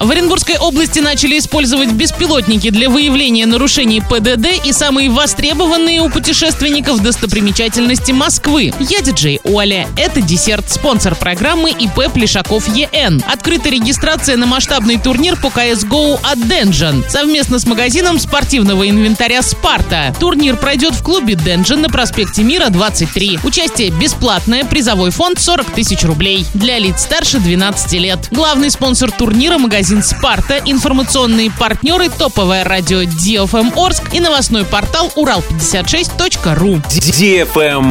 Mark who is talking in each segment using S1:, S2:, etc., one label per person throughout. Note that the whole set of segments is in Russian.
S1: В Оренбургской области начали использовать беспилотники для выявления нарушений ПДД и самые востребованные у путешественников достопримечательности Москвы. Я диджей Оля. Это десерт, спонсор программы ИП Плешаков ЕН. Открыта регистрация на масштабный турнир по CSGO от Денжен совместно с магазином спортивного инвентаря «Спарта». Турнир пройдет в клубе Денжен на проспекте Мира, 23. Участие бесплатное, призовой фонд 40 тысяч рублей. Для лиц старше 12 лет. Главный спонсор турнира – магазин магазин «Спарта», информационные партнеры, топовое радио DFM Орск и новостной портал урал56.ру.
S2: DFM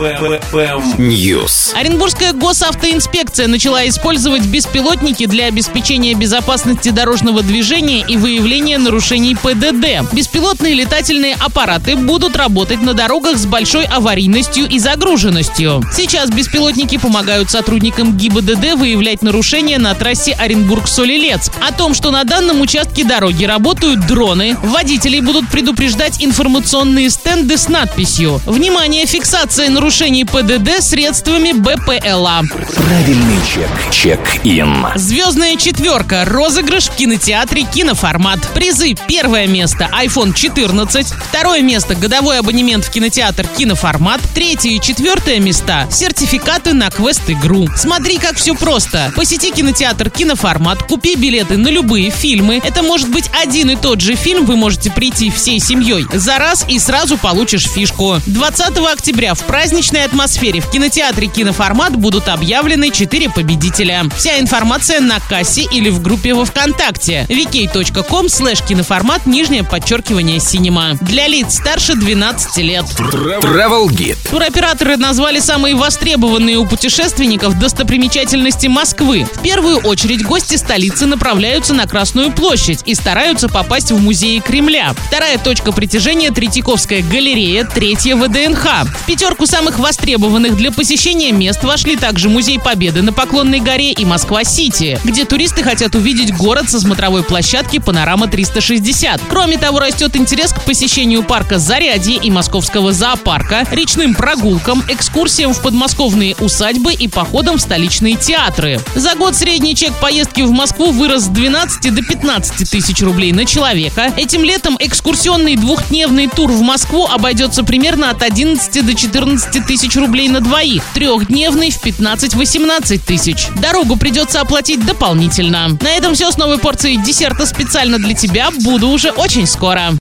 S2: News.
S1: Оренбургская госавтоинспекция начала использовать беспилотники для обеспечения безопасности дорожного движения и выявления нарушений ПДД. Беспилотные летательные аппараты будут работать на дорогах с большой аварийностью и загруженностью. Сейчас беспилотники помогают сотрудникам ГИБДД выявлять нарушения на трассе Оренбург-Солилец. О том, том, что на данном участке дороги работают дроны, водителей будут предупреждать информационные стенды с надписью «Внимание! Фиксация нарушений ПДД средствами БПЛА».
S2: Правильный чек. Чек-ин.
S1: Звездная четверка. Розыгрыш в кинотеатре «Киноформат». Призы. Первое место – iPhone 14. Второе место – годовой абонемент в кинотеатр «Киноформат». Третье и четвертое места – сертификаты на квест-игру. Смотри, как все просто. Посети кинотеатр «Киноформат», купи билеты на любые фильмы. Это может быть один и тот же фильм, вы можете прийти всей семьей за раз и сразу получишь фишку. 20 октября в праздничной атмосфере в кинотеатре «Киноформат» будут объявлены 4 победителя. Вся информация на кассе или в группе во Вконтакте vk.com slash киноформат нижнее подчеркивание синема. Для лиц старше 12 лет.
S2: Travel Guide.
S1: Туроператоры назвали самые востребованные у путешественников достопримечательности Москвы. В первую очередь гости столицы направляются направляются на Красную площадь и стараются попасть в музеи Кремля. Вторая точка притяжения – Третьяковская галерея, третья – ВДНХ. В пятерку самых востребованных для посещения мест вошли также Музей Победы на Поклонной горе и Москва-Сити, где туристы хотят увидеть город со смотровой площадки «Панорама 360». Кроме того, растет интерес к посещению парка Зарядье и Московского зоопарка, речным прогулкам, экскурсиям в подмосковные усадьбы и походам в столичные театры. За год средний чек поездки в Москву вырос с 12 12 до 15 тысяч рублей на человека. Этим летом экскурсионный двухдневный тур в Москву обойдется примерно от 11 до 14 тысяч рублей на двоих. Трехдневный в 15-18 тысяч. Дорогу придется оплатить дополнительно. На этом все с новой порцией десерта специально для тебя. Буду уже очень скоро.